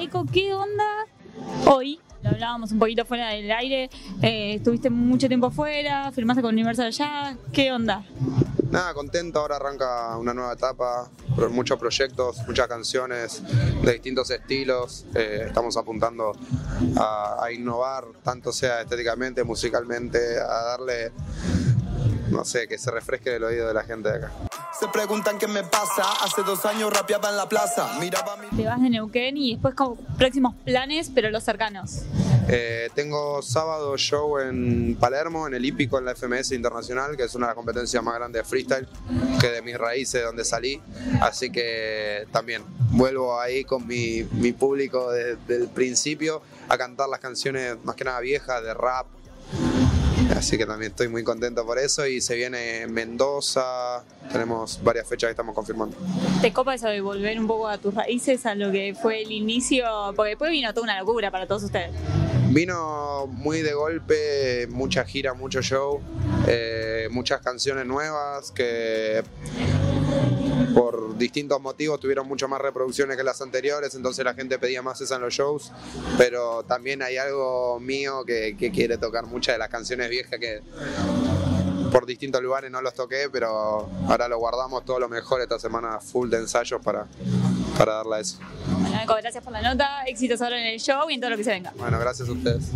Eco, ¿qué onda hoy? Lo hablábamos un poquito fuera del aire, eh, estuviste mucho tiempo afuera, firmaste con Universal Jazz, ¿qué onda? Nada, contento, ahora arranca una nueva etapa, muchos proyectos, muchas canciones de distintos estilos, eh, estamos apuntando a innovar, tanto sea estéticamente, musicalmente, a darle, no sé, que se refresque el oído de la gente de acá. Se preguntan qué me pasa. Hace dos años rapeaba en la plaza. Miraba mi. Te vas de Neuquén y después con próximos planes, pero los cercanos. Eh, tengo sábado show en Palermo, en el Hípico, en la FMS Internacional, que es una de las competencias más grandes de freestyle, que de mis raíces, de donde salí. Así que también vuelvo ahí con mi, mi público desde el principio a cantar las canciones más que nada viejas, de rap. Así que también estoy muy contento por eso y se viene Mendoza, tenemos varias fechas que estamos confirmando. ¿Te copa eso de volver un poco a tus raíces, a lo que fue el inicio? Porque después vino toda una locura para todos ustedes. Vino muy de golpe, mucha gira, mucho show, eh, muchas canciones nuevas que por distintos motivos tuvieron mucho más reproducciones que las anteriores, entonces la gente pedía más esa en los shows, pero también hay algo mío que, que quiere tocar muchas de las canciones viejas que por distintos lugares no los toqué, pero ahora lo guardamos todo lo mejor esta semana full de ensayos para, para darle a eso. Bueno, gracias por la nota, éxitos ahora en el show y en todo lo que se venga. Bueno, gracias a ustedes.